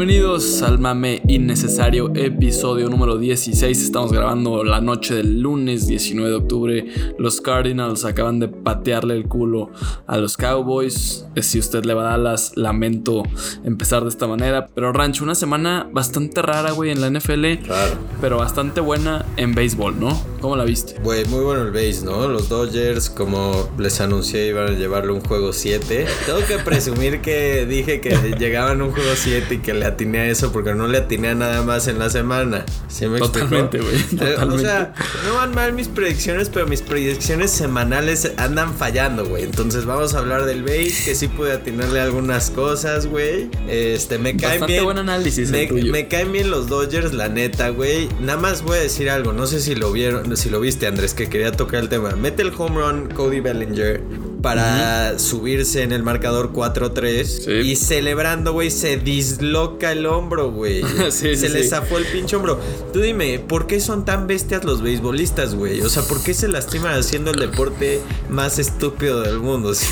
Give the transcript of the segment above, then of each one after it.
Bienvenidos al Mame Innecesario, episodio número 16. Estamos grabando la noche del lunes 19 de octubre. Los Cardinals acaban de patearle el culo a los Cowboys. Eh, Si usted le va a Dallas, lamento empezar de esta manera. Pero Rancho, una semana bastante rara, güey, en la NFL. Claro. Pero bastante buena en béisbol, ¿no? ¿Cómo la viste? Güey, muy bueno el base, ¿no? Los Dodgers, como les anuncié, iban a llevarle un juego 7. Tengo que presumir que dije que llegaban un juego 7 y que le atiné a eso porque no le atiné a nada más en la semana. ¿Sí me? Totalmente, güey, O sea, no van mal mis predicciones, pero mis predicciones semanales andan fallando, güey. Entonces vamos a hablar del base, que sí pude atinarle algunas cosas, güey. Este, me caen Bastante bien. buen análisis Me, me caen bien los Dodgers, la neta, güey. Nada más voy a decir algo. No sé si lo vieron, si lo viste, Andrés, que quería tocar el tema. Mete el home run Cody Bellinger para subirse en el marcador 4-3. Sí. Y celebrando, güey, se disloca el hombro, güey. Sí, sí, se le zafó el pinche hombro. Tú dime, ¿por qué son tan bestias los beisbolistas, güey? O sea, ¿por qué se lastiman haciendo el deporte más estúpido del mundo?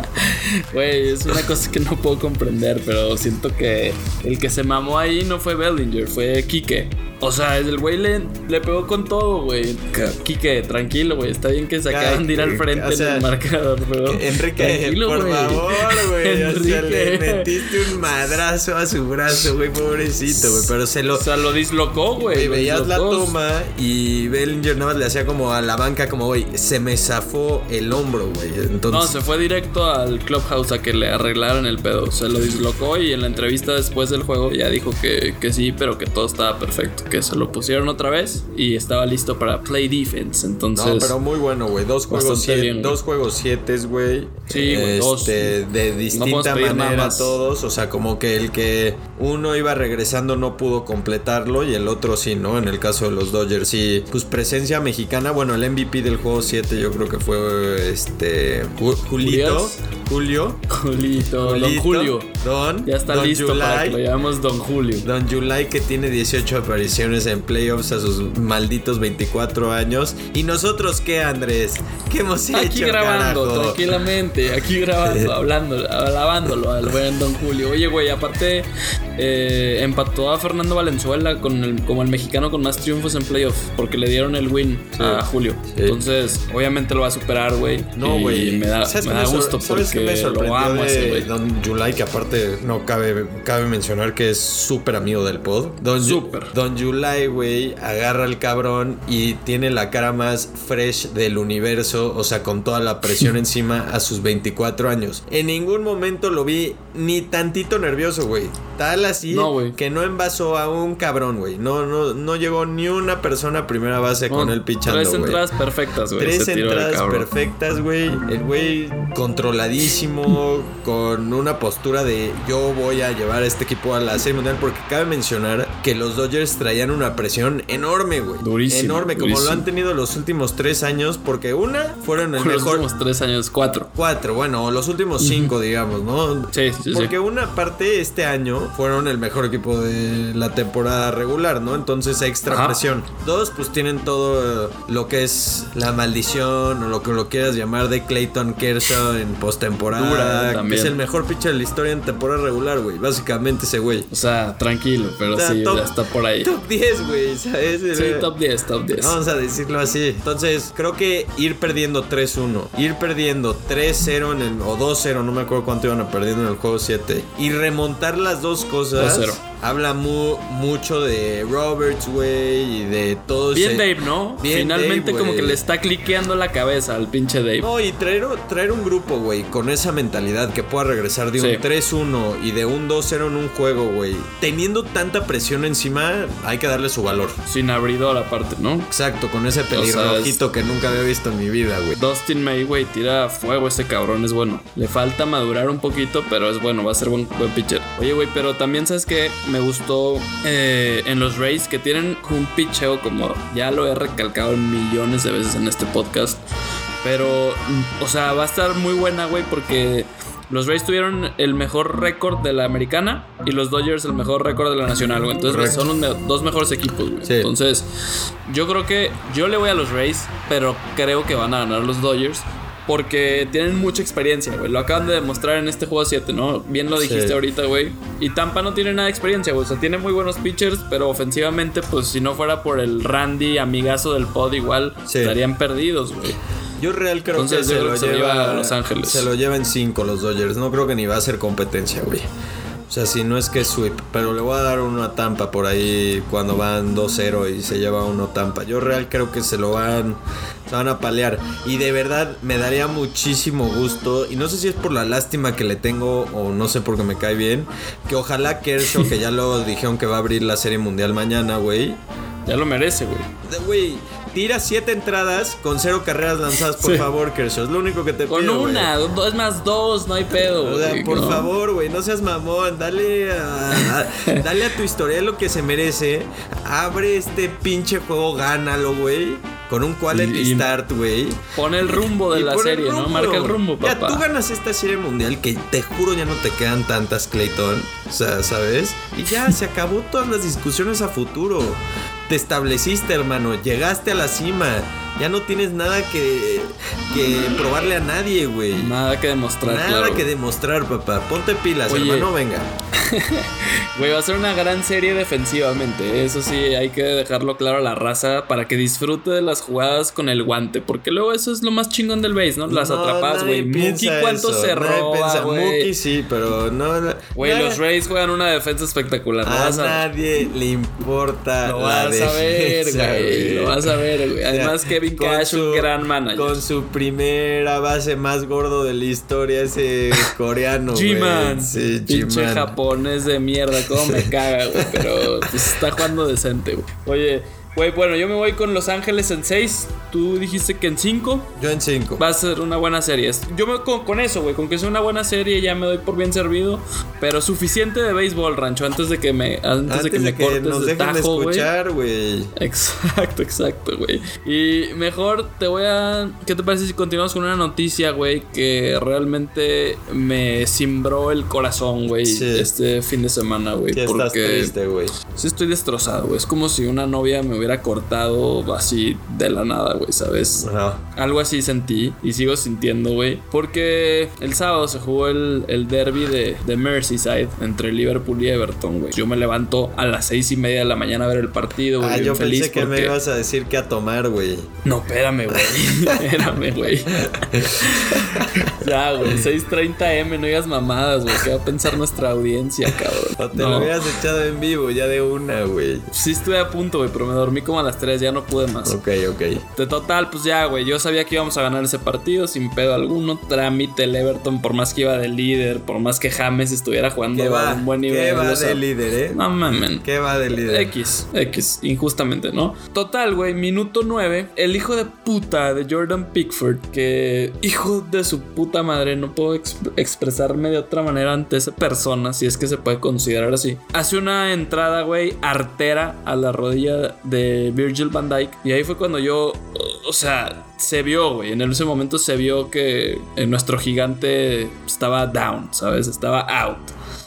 Güey, es una cosa que no puedo comprender, pero siento que el que se mamó ahí no fue Bellinger, fue Kike. O sea, el güey le, le pegó con todo, güey. Kike, tranquilo, güey. Está bien que se Ca- acaban de ir al frente o sea, en el marcador, pero. Enrique, tranquilo, por favor, güey. O sea, le metiste un madrazo a su brazo, güey, pobrecito, güey. Pero se lo. O sea, lo dislocó, güey. veías la toma y Bellinger nada más le hacía como a la banca, como, güey, se me zafó el hombro, güey. No, Entonces. se fue directo al clubhouse a que le arreglaran el pedo. Se lo dislocó y en la entrevista después del juego ya dijo que, que sí, pero que todo estaba perfecto. Que se lo pusieron otra vez y estaba listo para play defense. Entonces. No, pero muy bueno, güey. Dos juegos siete, bien, güey. dos juegos siete, güey. Sí, güey, dos. Este, de distinta manera más. todos. O sea, como que el que uno iba regresando no pudo completarlo y el otro sí, ¿no? En el caso de los Dodgers, sí. Pues presencia mexicana. Bueno, el MVP del juego 7 yo creo que fue este. Ju- Julito. Julio. Julito, Don Julio. Don. Ya está Don listo para que July. lo llamemos Don Julio. Don July que tiene 18 apariciones en playoffs a sus malditos 24 años. ¿Y nosotros qué, Andrés? ¿Qué hemos hecho, Aquí grabando, carajo? tranquilamente, aquí grabando, hablando, alabándolo al buen Don Julio. Oye, güey, aparte eh, empató a Fernando Valenzuela con el, como el mexicano con más triunfos en playoff, porque le dieron el win Sí. a Julio. Sí. Entonces, obviamente lo va a superar, güey. No, güey. Me da, ¿Sabes me da gusto ¿sabes qué me sorprendió lo amo ese. Don July, que aparte no cabe, cabe mencionar que es súper amigo del pod. Don, Súper. Don July, güey, agarra al cabrón y tiene la cara más fresh del universo, o sea, con toda la presión encima a sus 24 años. En ningún momento lo vi ni tantito nervioso, güey. Tal así No, que no envasó a un cabrón, güey. No, no, no llegó ni una persona a primera base con él pichando, Tres entradas perfectas, güey. Tres entradas perfectas, güey. El güey controladísimo, con una postura de yo voy a llevar a este equipo a la serie mundial. Porque cabe mencionar que los Dodgers traían una presión enorme, güey. Durísimo, Enorme, como lo han tenido los últimos tres años. Porque una fueron el Los mejor. últimos tres años, cuatro. Cuatro, bueno, los últimos cinco, digamos, ¿no? Sí, sí, sí. Porque una parte este año fueron el mejor equipo de la temporada regular, ¿no? Entonces extra Ajá. presión. Dos, pues tienen todo eh, lo que es la maldición o lo que lo quieras llamar de Clayton Kershaw en postemporada. que es el mejor pitcher de la historia en temporada regular, güey. Básicamente ese güey. O sea, tranquilo, pero O sea, sí, top- ya está por ahí. Top 10, güey, ¿sabes? Sí, top 10, top 10. Vamos a decirlo así. Entonces, creo que ir perdiendo 3-1, ir perdiendo 3-0 en el, o 2-0, no me acuerdo cuánto iban a perdiendo en el juego 7, y remontar las dos cosas. 2-0. Habla mu- mucho de Roberts, güey, y de todo Bien ese- Dave, ¿no? Bien Finalmente Dave, como que le está cliqueando la cabeza al pinche Dave. No, y traer, traer un grupo, güey, con esa mentalidad que pueda regresar de un Sí. 3-1 y de un 2-0 en un juego, güey. Teniendo tanta presión encima, hay que darle su valor. Sin abridor aparte, ¿no? Exacto, con ese sea, pelirrojito que nunca había visto en mi vida, güey. Dustin May, güey, tira fuego ese cabrón, es bueno. Le falta madurar un poquito, pero es bueno, va a ser buen, buen pitcher. Oye, güey, pero también sabes que me gustó eh, en los Rays que tienen un pitcheo como ya lo he recalcado millones de veces en este podcast. Pero, o sea, va a estar muy buena, güey, porque los Rays tuvieron el mejor récord de la americana y los Dodgers el mejor récord de la nacional, güey. Entonces Correcto. son los me- dos mejores equipos, güey. Sí. Entonces, yo creo que yo le voy a los Rays, pero creo que van a ganar los Dodgers. Porque tienen mucha experiencia, güey. Lo acaban de demostrar en este juego 7, ¿no? Bien lo dijiste Sí. ahorita, güey. Y Tampa no tiene nada de experiencia, güey. O sea, tiene muy buenos pitchers, pero ofensivamente, pues si no fuera por el Randy, amigazo del pod, igual Sí. estarían perdidos, güey. Yo real creo Entonces, que se creo lo que se lo lleva lleva a Los Ángeles. Se lo lleva en 5 los Dodgers. No creo que ni va a ser competencia, güey. O sea, si no es que es sweep. Pero le voy a dar uno a Tampa por ahí cuando van 2-0 y se lleva uno Tampa. Yo real creo que se lo van, se van a palear. Y de verdad me daría muchísimo gusto. Y no sé si es por la lástima que le tengo o no sé porque me cae bien. Que ojalá Kershaw, que ya lo dijeron que va a abrir la Serie Mundial mañana, güey. Ya lo merece, güey. Güey, tira siete entradas con cero carreras lanzadas, por Sí. favor, Kershaw. Es lo único que te Con pido, güey. una, do- es más dos, no hay pedo, O sea, por ¿no? favor, güey, no seas mamón. Dale a, a- dale a tu historia lo que se merece. Abre este pinche juego, gánalo, güey. Con un quality Y- start, güey. Pone el rumbo de Y la pon serie, ¿no? Marca el rumbo, Ya papá. tú ganas esta serie mundial que te juro ya no te quedan tantas, Clayton. O sea, ¿sabes? Y ya se acabó todas las discusiones a futuro. Te estableciste, hermano. Llegaste a la cima. Ya no tienes nada que, que probarle a nadie, güey. Nada que demostrar, Nada claro. que demostrar, papá. Ponte pilas, Oye. hermano, venga. Güey, va a ser una gran serie defensivamente. Eso sí, hay que dejarlo claro a la raza para que disfrute de las jugadas con el guante. Porque luego eso es lo más chingón del base, ¿no? Las No, atrapadas, güey. Mookie, ¿cuánto eso, se nadie roba? Mookie sí, pero no. Güey, los Rays juegan una defensa espectacular. A nadie le importa lo la vas a ver, güey. Lo vas a ver, güey. Además, Kevin Cash, su- un gran manager. Con su primera base más gordo de la historia, ese coreano. G-Man. Sí, G-Man. Japonés de mierda. Cómo me caga, güey. Pero pues, está jugando decente, güey. Oye, güey, bueno, yo me voy con Los Ángeles en 6. Tú dijiste que en 5 Yo en 5. va a ser una buena serie. Yo me con, con eso, güey. Con que sea una buena serie ya me doy por bien servido. Pero suficiente de béisbol, rancho. Antes de que me, antes, Antes de que me cortes nos de dejen de tajo, güey. escuchar, güey. Exacto, exacto, güey. Y mejor te voy a. ¿Qué te parece si continuamos con una noticia, güey? Que realmente me cimbró el corazón, güey. Sí. Este fin de semana, güey. Que estás Porque triste, güey. sí estoy destrozado, güey. Es como si una novia me hubiera cortado así de la nada, güey, ¿sabes? Ajá. Algo así sentí y sigo sintiendo, güey. Porque el sábado se jugó el, el derby de, de Merseyside entre Liverpool y Everton, güey. Yo me levanto a las seis y media de la mañana a ver el partido, güey. Ah, yo feliz pensé que me ibas a decir que a tomar, güey. No, espérame, güey. espérame, güey. ya, güey. 6:30M, no digas mamadas, güey. ¿Qué va a pensar nuestra audiencia, O cabrón? te No. lo hubieras echado en vivo ya de una, güey. Sí estuve a punto, güey, pero me dormí como a las 3, ya no pude más. Ok, ok. Total, pues ya, güey. Yo sabía que íbamos a ganar ese partido sin pedo alguno. Trámite el Everton, por más que iba de líder, por más que James estuviera jugando ¿Qué a un buen nivel. ¿Qué va o sea, de líder, eh? No mamen. ¿Qué va de líder? X, X, injustamente, ¿no? Total, güey, minuto 9, el hijo de puta de Jordan Pickford, que hijo de su puta madre, no puedo ex- expresarme de otra manera ante esa persona, si es que se puede considerar así. Hace una entrada, güey, artera a la rodilla de Virgil van Dyke, y ahí fue cuando yo, o sea, se vio, güey, en ese momento se vio que eh, nuestro gigante estaba down, ¿sabes? Estaba out.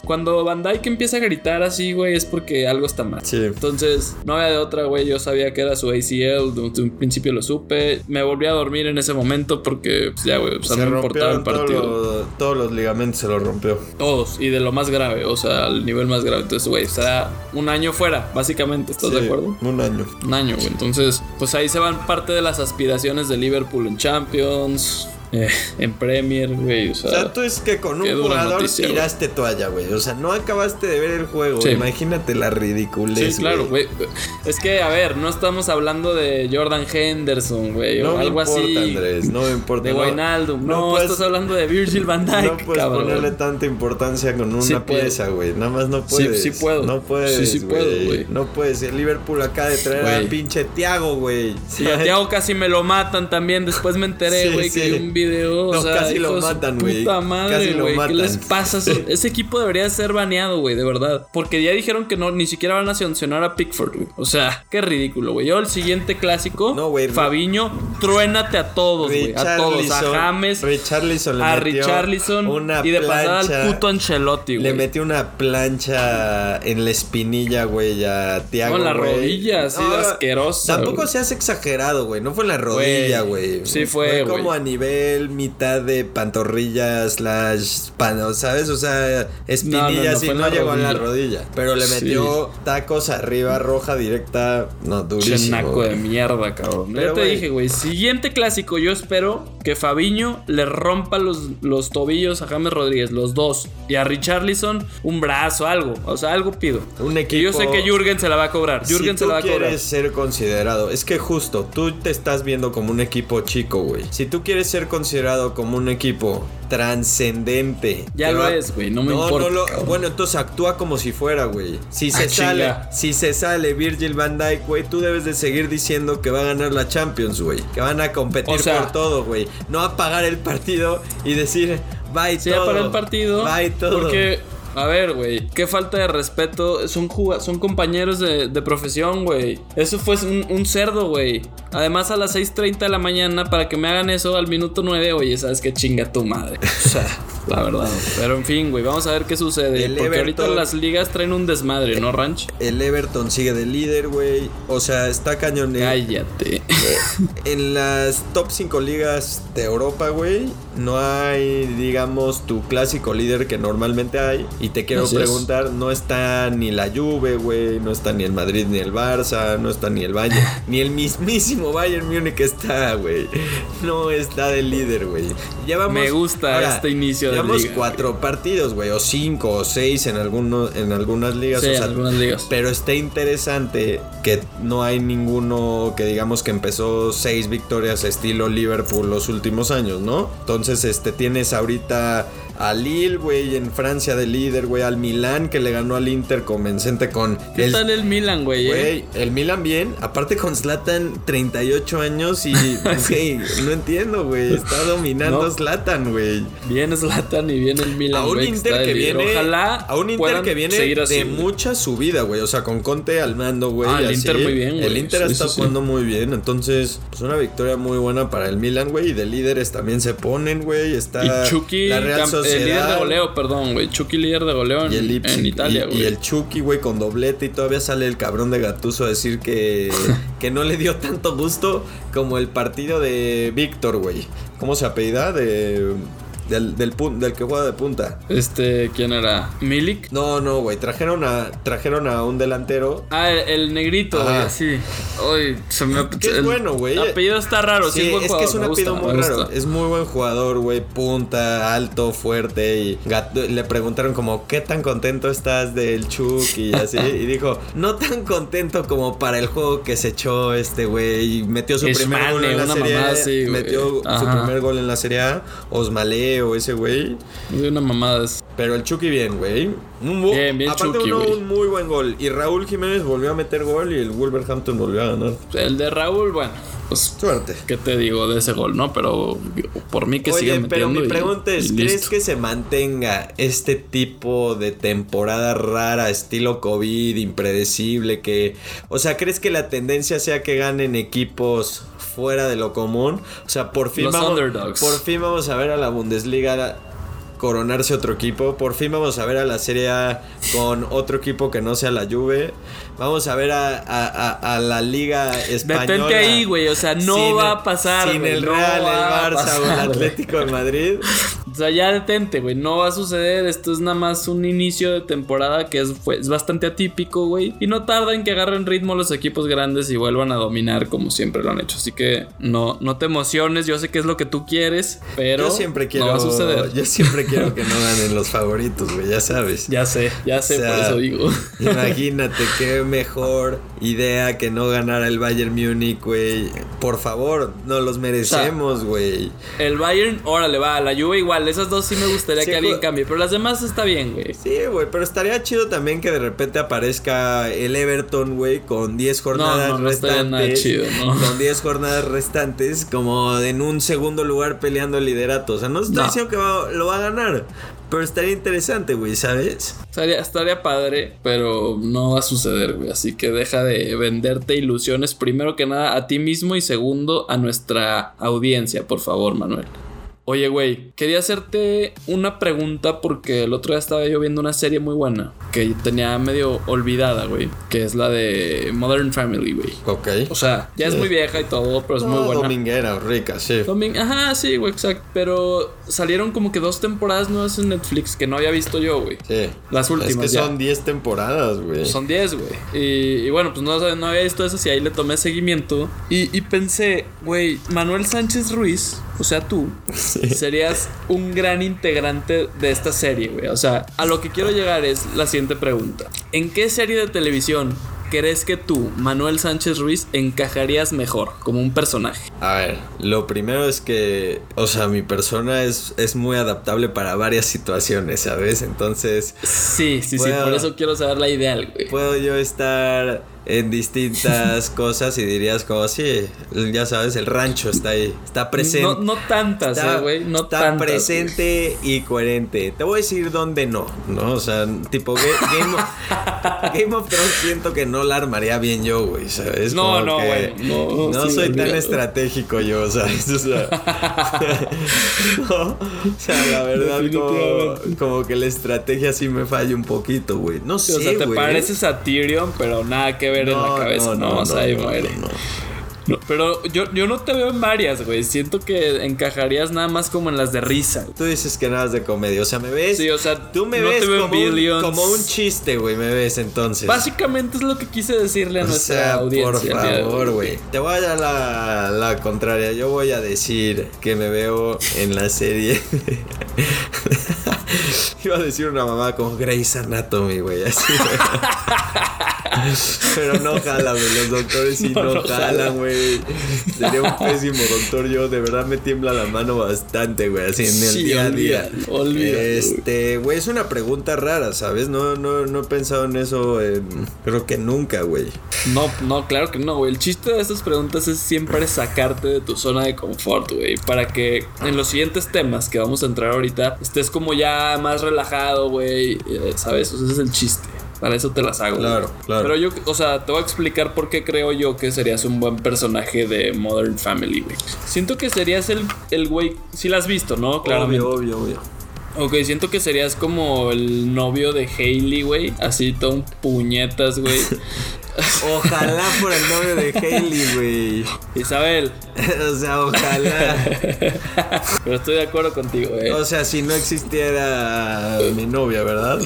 Cuando Van Dyke empieza a gritar así, güey, es porque algo está mal. Sí. Entonces, no había de otra, güey. Yo sabía que era su ACL. Desde un principio lo supe. Me volví a dormir en ese momento porque, pues ya, güey, se no me importaba el partido. todo lo- todos los ligamentos, se los rompió. Todos. Y de lo más grave, o sea, al nivel más grave. Entonces, güey, está un año fuera, básicamente. ¿Estás de acuerdo? Un año. Un año, güey. Entonces, pues ahí se van parte de las aspiraciones de Liverpool en Champions, eh, en Premier, güey. O O sea, tú es que con un jugador noticia, tiraste toalla, güey. O sea, no acabaste de ver el juego. Sí. Imagínate la ridiculez, Sí, claro, güey. Es que, a ver, no estamos hablando de Jordan Henderson, güey, No o algo importa, así. Andrés. No me importa. De no, Wijnaldum. No, puedes- estás hablando de Virgil van Dijk, No puedes cabrón. ponerle tanta importancia con una Sí pieza, güey. Nada más no Sí, puedes. sí puedo. No puedes. Sí, sí puedo, güey. No puedes. El Liverpool acaba de traer Güey. al pinche Tiago, güey. Sí, a Thiago casi me lo matan también. Después me enteré, Sí, güey, sí. que un video. O No, sea, casi lo matan, güey. Puta madre, güey. ¿Qué les pasa? Ese equipo debería ser baneado, güey, de verdad. Porque ya dijeron que no, ni siquiera van a sancionar a Pickford, güey. O sea, qué ridículo, güey. Yo el siguiente clásico, No, güey. Fabiño, truénate a todos, güey. A todos. A James, Richarlison le a Richarlison una y de pasada al puto Ancelotti, güey. Le metió una plancha en la espinilla, güey, a Tiago. No, en la güey. rodilla, así de asquerosa, Tampoco güey. seas exagerado, güey. No fue en la rodilla, Güey, güey. sí fue, güey. como a nivel piel mitad de pantorrilla slash pan, ¿sabes? O sea, espinillas y no, llegó a la rodilla. Pero le metió tacos arriba, roja directa. No, durísimo. Chenaco de mierda, cabrón. ya te dije, güey. Siguiente clásico, yo espero que Fabiño le rompa los, los tobillos a James Rodríguez, los dos. Y a Richarlison un brazo, algo. O sea, algo pido. Un equipo. Y yo sé que Jürgen se la va a cobrar. Jürgen se la va a cobrar. quieres ser considerado. Es que justo, tú te estás viendo como un equipo chico, güey. Si tú quieres ser considerado como un equipo trascendente. Ya lo es, güey, no me importa. No bueno, entonces actúa como si fuera, güey. Si se ah, sale, si se sale Virgil van Dijk, güey, tú debes de seguir diciendo que va a ganar la Champions, güey. Que van a competir por todo, güey. No apagar el partido y decir, bye sí, todo. el partido. Bye todo. Porque a ver, güey, qué falta de respeto. Son, son compañeros de, profesión, güey. Eso fue un, cerdo, güey. Además, a las 6:30 de la mañana, para que me hagan eso al minuto 9, oye, sabes qué chinga tu madre. O sea, la verdad. Pero en fin, güey, vamos a ver qué sucede. porque ahorita las ligas traen un desmadre, ¿no, Ranch? El Everton sigue de líder, güey. O sea, está cañón. Cállate. En las top 5 ligas de Europa, güey, no hay, digamos, tu clásico líder que normalmente hay. Y te quiero preguntar, no está ni la Juve, güey, no está ni el Madrid ni el Barça, no está ni el Bayern, ni el mismísimo Bayern Múnich está, güey. No está de líder, güey. Me gusta este inicio Llevamos cuatro partidos, güey, o cinco o seis en, algunos, en algunas ligas. Sí, en algunas ligas. Pero está interesante que no hay ninguno que digamos que empezó seis victorias estilo Liverpool los últimos años, ¿no? Entonces, este, tienes ahorita a Lille, güey, en Francia de líder, güey, al Milan que le ganó al Inter convencente con... ¿Qué tal el Milan, güey? Eh? Güey, el Milan bien, aparte con Zlatan 38 años y, güey, no entiendo, güey, está dominando Zlatan, güey. Bien Zlatan y bien el Milan, A un Inter que viene... Ojalá a un Inter que viene de mucha subida, güey, o sea, con Conte al mando, güey. Ah, el Inter muy bien, güey. El Inter está jugando muy bien, entonces, pues una victoria muy buena para el Milan, güey, y de líderes también se ponen, güey, está... Y Chucky, la Real el líder de goleo, perdón, güey. Chucky líder de goleo en, Italia, güey. Y, el Chucky, güey, con doblete y todavía sale el cabrón de Gatuso a decir que, que no le dio tanto gusto como el partido de Víctor, güey. ¿Cómo se apellida? De del, del, del, que juega de punta. Este, ¿quién era? ¿Milik? No, no, güey. Trajeron a, trajeron a un delantero. Ah, el, negrito, güey. Sí. Uy, se me es bueno, güey. El apellido está raro. Sí, es, que es un apellido muy raro. Es muy buen jugador, güey. Punta, alto, fuerte. Y le preguntaron como, ¿qué tan contento estás del Chuck? Y así. y dijo, no tan contento como para el juego que se echó este güey. Y metió su primer gol en la Serie A. metió su primer gol en la Serie A. Osmale o ese güey. De una mamada. Pero el Chucky bien, güey. bien, bien Aparte Chucky, un muy buen gol. Y Raúl Jiménez volvió a meter gol y el Wolverhampton volvió a ganar. El de Raúl, bueno. Pues, Suerte. ¿Qué te digo de ese gol, no? Pero por mí que siga metiendo. Pero mi pregunta es: ¿crees que se mantenga este tipo de temporada rara, estilo COVID, impredecible? Que. O sea, ¿crees que la tendencia sea que ganen equipos fuera de lo común. O sea, por fin, vamos, por fin vamos a ver a la Bundesliga coronarse otro equipo. Por fin vamos a ver a la Serie A con otro equipo que no sea la Juve. Vamos a ver a, la Liga Española. Detente ahí, güey. O sea, no va a pasar. Sin el Real, el Barça o el Atlético de Madrid. O sea, ya detente, güey. No va a suceder. Esto es nada más un inicio de temporada que es, es bastante atípico, güey. Y no tarda en que agarren ritmo los equipos grandes y vuelvan a dominar como siempre lo han hecho. Así que no, no te emociones. Yo sé que es lo que tú quieres, pero yo siempre quiero, no va a suceder. Yo siempre quiero que no ganen los favoritos, güey. Ya sabes. Ya sé, ya sé, por eso digo. Imagínate qué mejor idea que no ganar el Bayern Múnich, güey. Por favor, no los merecemos, güey. el Bayern, órale, va. La Juve igual esas dos sí me gustaría que alguien cambie, pero las demás está bien, güey. Sí, güey, pero estaría chido también que de repente aparezca el Everton, güey, con 10 jornadas no, no, no restantes. Nada chido, ¿no? Con 10 jornadas restantes, como en un segundo lugar peleando el liderato. O sea, no estoy diciendo que lo va a ganar, pero estaría interesante, güey, ¿sabes? Estaría, estaría padre, pero no va a suceder, güey. Así que deja de venderte ilusiones, primero que nada a ti mismo y segundo a nuestra audiencia, por favor, Manuel. Oye, güey, quería hacerte una pregunta porque el otro día estaba yo viendo una serie muy buena que tenía medio olvidada, güey, que es la de Modern Family, güey. Ok. O sea, ya es muy vieja y todo, pero es muy No, buena. dominguera, rica, sí. Domin- Ajá, sí, güey, exacto. Pero salieron como que dos temporadas nuevas en Netflix que no había visto yo, güey. Sí. Las últimas Es que ya. son 10 temporadas, güey. Son 10, güey. Y, y bueno, pues no, no había visto eso y ahí le tomé seguimiento. Y, y pensé, güey, Manuel Sánchez Ruiz, o sea, tú, serías un gran integrante de esta serie, güey. O sea, a lo que quiero llegar es la siguiente pregunta. ¿En qué serie de televisión crees que tú, Manuel Sánchez Ruiz, encajarías mejor como un personaje? A ver, lo primero es que, o sea, mi persona es, es muy adaptable para varias situaciones, ¿sabes? Entonces, Sí, sí, sí, por eso quiero saber la ideal, güey. puedo yo estar en distintas cosas y dirías como, sí, ya sabes, el rancho está ahí, está presente. No, no tantas, eh, güey. No está tantas. presente y coherente. Te voy a decir dónde no, ¿no? O sea, tipo Ga- Game of, Game of Thrones siento que no la armaría bien yo, güey, ¿sabes? No, Como no, güey, no, No sí, soy tan estratégico yo, ¿sabes? O sea, no, o sea, la verdad, como, como que la estrategia sí me falla un poquito, güey. No sé, o sea, te pareces a Tyrion, pero nada que ver en la cabeza. No, o sea, ahí muere. no. No, pero yo, yo no te veo en varias, güey. Siento que encajarías nada más como en las de risa. Tú dices que nada es de comedia, o sea, me ves. Sí, o sea, tú me no ves como, un, Billions. como un chiste, güey, me ves entonces. Básicamente es lo que quise decirle a O nuestra sea, audiencia. por favor, güey. Te voy a dar la, la contraria. Yo voy a decir que me veo en la serie. Iba a decir una mamá como Grey's Anatomy, güey. Así. Pero no jala, güey. Los doctores sí No, jalan, jalan. güey. Sería un pésimo doctor. Yo de verdad me tiembla la mano bastante, güey. Así en el Sí, día a día. güey. Este, güey, es una pregunta rara, ¿sabes? No, no, no he pensado en eso. en- creo que nunca, güey. No, no, claro que no, güey. El chiste de estas preguntas es siempre sacarte de tu zona de confort, güey. Para que en los siguientes temas que vamos a entrar ahorita estés como ya más relajado, güey. eh, ¿Sabes? O sea, ese es el chiste. Para eso te las hago. güey. Claro, claro. Pero yo, o sea, te voy a explicar por qué creo yo que serías un buen personaje de Modern Family, güey. Siento que serías el, el güey. Si la has visto, ¿no? Claramente. Obvio, obvio, obvio. Ok, siento que serías como el novio de Hailey, güey. Así todo un puñetas, güey. Ojalá por el novio de Hailey, güey. Isabel. o sea, ojalá. Pero estoy de acuerdo contigo, eh. O sea, si no existiera mi novia, ¿verdad?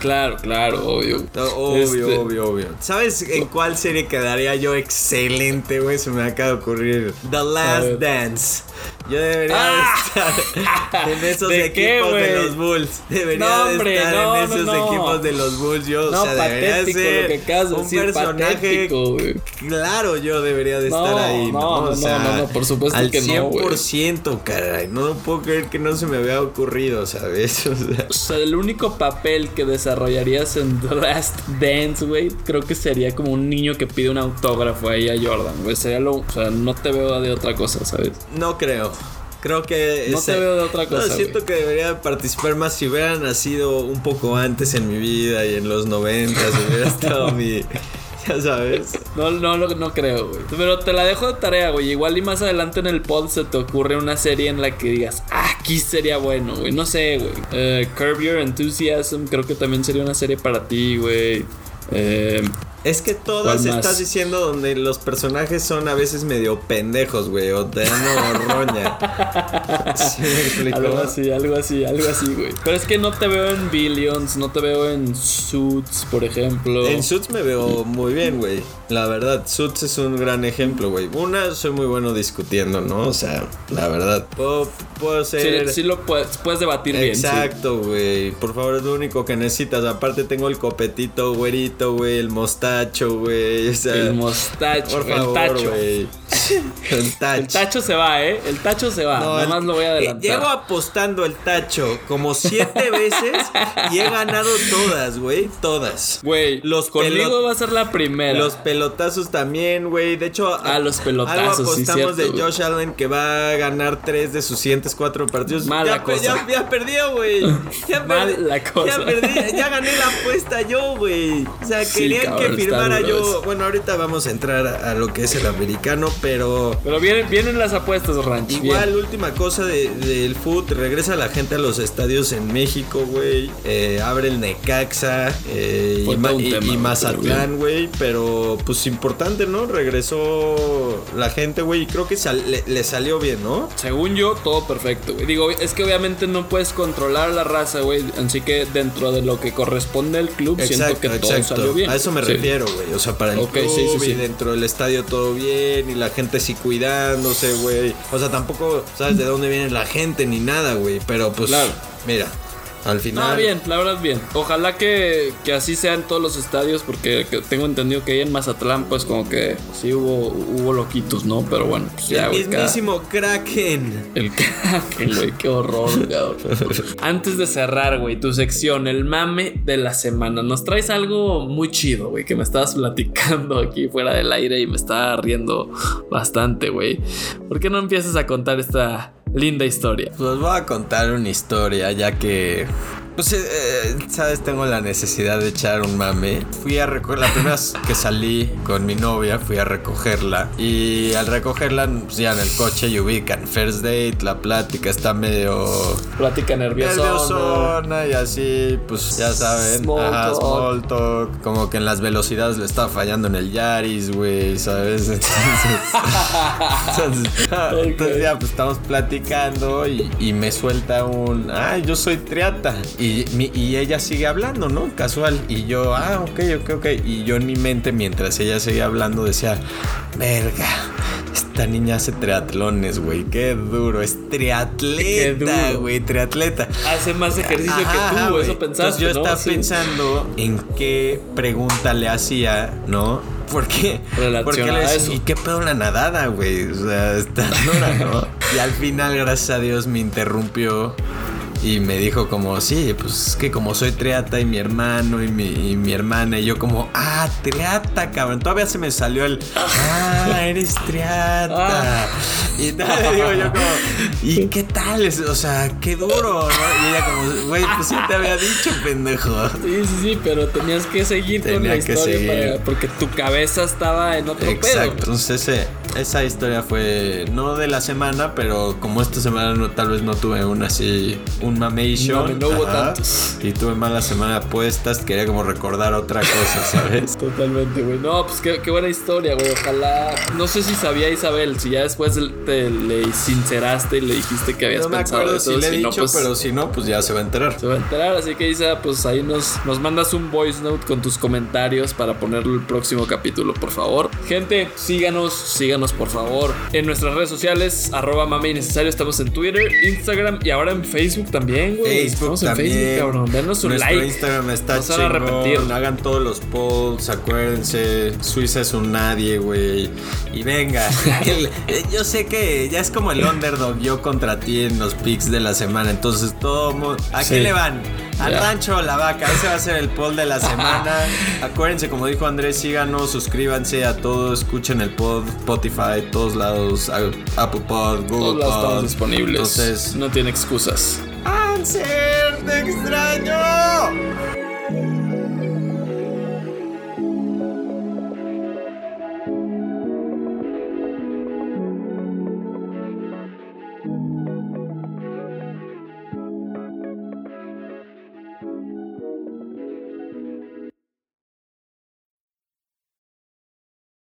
Claro, claro, obvio. Obvio, Este, obvio, obvio. ¿Sabes en cuál serie quedaría yo excelente, güey? Se me acaba de ocurrir. The Last. Dance. Yo debería Ah. estar en esos ¿De qué, equipos de los Bulls. Debería No, de estar no, en no, esos no. equipos de los Bulls. Yo, No, o sea, debería patético ser lo que un decir, personaje. Claro, yo debería de No, estar ahí. no, No, no, O no, sea, no, no, por supuesto al que no, güey. 100%, caray. No puedo creer que no se me había ocurrido, ¿sabes? O sea, O sea, el único papel que desarrollarías en The Last Dance, güey, creo que sería como un niño que pide un autógrafo ahí a Jordan, güey. Sería lo. O sea, no te veo de otra cosa, ¿sabes? no creo. Creo que. No te veo de otra cosa, No, siento que debería participar más si hubiera nacido un poco antes en mi vida y en los 90 si hubiera estado mi. Ya sabes. No, no, no, no creo, güey. Pero te la dejo de tarea, güey. Igual y más adelante en el pod se te ocurre una serie en la que digas, ah, aquí sería bueno, güey. No sé, güey. Eh, Curb Your Enthusiasm, creo que también sería una serie para ti, güey. Eh, Es que todas estás diciendo donde los personajes son a veces medio pendejos, güey, o te dan roña. ¿Sí me explico? algo así, algo así, algo así, güey. Pero es que no te veo en Billions, no te veo en Suits, por ejemplo. En Suits me veo muy bien, güey. La verdad, Suits es un gran ejemplo, güey. Una, soy muy bueno discutiendo, ¿no? O sea, la verdad. Puedo, puedo ser... sí lo puedes, puedes debatir bien. Exacto, güey. Por favor, es lo único que necesitas. Aparte tengo el copetito güerito, güey. El mostacho, güey. O sea, El mostacho, por el favor, tacho. El tacho. El tacho se va, ¿eh? El tacho se va. No, Nada más lo voy a eh, adelantar. Llevo apostando el tacho como siete veces y he ganado todas, güey. Todas. Güey, Los conmigo va a ser la primera. Los pelotazos también, güey. De hecho, Ah, los pelotazos, algo sí, apostamos cierto, de. Josh Allen que va a ganar tres de sus siguientes cuatro partidos. Mala ya, cosa. Ya, ya perdió, güey. Ya Mala cosa. Ya perdí, ya gané la apuesta yo, güey. O sea, Sí, querían cabrón, que firmara yo. Bueno, ahorita vamos a entrar a, a lo que es el americano, pero Pero. Vienen, vienen las apuestas, Ranch. Igual, última cosa del de, foot, regresa la gente a los estadios en México, güey. Eh, abre el Necaxa eh, y, ma y, tema, y, Mazatlán, güey. Pero, pues importante, ¿no? Regresó la gente, güey. Y creo que le, le, salió bien, ¿no? Según yo, todo perfecto, güey. Digo, es que obviamente no puedes controlar la raza, güey. Así que dentro de lo que corresponde al club, siento que todo salió bien. A eso me refiero, güey. O sea, para el okay, club y dentro del estadio todo bien. Y la gente sí cuidándose, güey. O sea, tampoco sabes de dónde viene la gente ni nada, güey. Pero pues, claro. mira, al final. Ah, bien, la verdad, bien. Ojalá que, que así sea en todos los estadios, porque tengo entendido que ahí en Mazatlán, pues como que sí hubo, hubo loquitos, ¿no? Pero bueno, pues ya, El mismísimo Kraken. El Kraken, güey, qué horror, cabrón. Antes de cerrar, güey, tu sección, el mame de la semana. Nos traes algo muy chido, güey, que me estabas platicando aquí fuera del aire y me estaba riendo bastante, güey. ¿Por qué no empiezas a contar esta linda historia. Pues voy a contar una historia ya que pues, eh, sabes, tengo la necesidad de echar un mame. Fui a recoger, la primera vez que salí con mi novia, fui a recogerla. Y al recogerla, pues ya en el coche y ubican. First date, la plática está medio. Plática nerviosa. Nerviosona y así, pues ya saben. Small, ajá, talk. small talk. Como que en las velocidades le estaba fallando en el Yaris, güey, ¿sabes? Entonces, ya, pues estamos platicando y, y me suelta un. Ay, yo soy triata. Y, ella sigue hablando, ¿no? Casual. Y yo, ah, ok, ok, ok. Y yo en mi mente, mientras ella seguía hablando, decía, verga. Esta niña hace triatlones, güey. Qué duro. Es triatleta, güey. Triatleta. Hace más ejercicio que tú, eso pensaste. yo estaba pensando en qué pregunta le hacía, ¿no? Porque, porque le decía, ¿y qué pedo la nadada, güey? O sea, está dura, ¿no? y al final, gracias a Dios, me interrumpió y me dijo como, sí, pues es que como soy triata y mi hermano y mi, hermana, y yo como, ah, triata, cabrón. Todavía se me salió el, ah, eres triata. Ah. Y tal, le digo yo como, ¿y qué tal? O sea, qué duro, ¿no? Y ella como, güey, pues sí te había dicho, pendejo. Sí, sí, sí, pero tenías que seguir con la historia porque tu cabeza estaba en otro Exacto. Entonces ese, esa historia fue, no de la semana, pero como esta semana no, tal vez no tuve una así un mamation. No, no hubo tantos. Y tuve mala semana de apuestas, quería como recordar otra cosa, ¿sabes? Totalmente, güey. No, pues qué, buena historia, güey. Ojalá. No sé si sabía Isabel, si ya después te le sinceraste y le dijiste que habías no me pensado acuerdo si le he dicho, pues, pero si no, pues ya se va a enterar. Se va a enterar, así que Isa, pues ahí nos, nos mandas un voice note con tus comentarios para ponerlo el próximo capítulo, por favor. Gente, síganos, síganos por favor en nuestras redes sociales, arroba mame innecesario. Estamos en Twitter, Instagram y ahora en Facebook también, güey. Facebook en Facebook, cabrón. Denos un Nuestro like. Instagram está no a repetir. Hagan todos los polls, acuérdense. Suiza es un nadie, güey. Y venga. Eh, yo sé que ya es como el underdog yo contra ti en los picks de la semana. Entonces, todo. ¿A qué le van? Al rancho la vaca. Ese va a ser el poll de la semana. Acuérdense, como dijo Andrés, síganos, suscríbanse a todos, escuchen el pod, Spotify, todos lados, Apple Pod, Google todos Pod. Todos disponibles. Entonces, no tiene excusas. Answer, te extraño.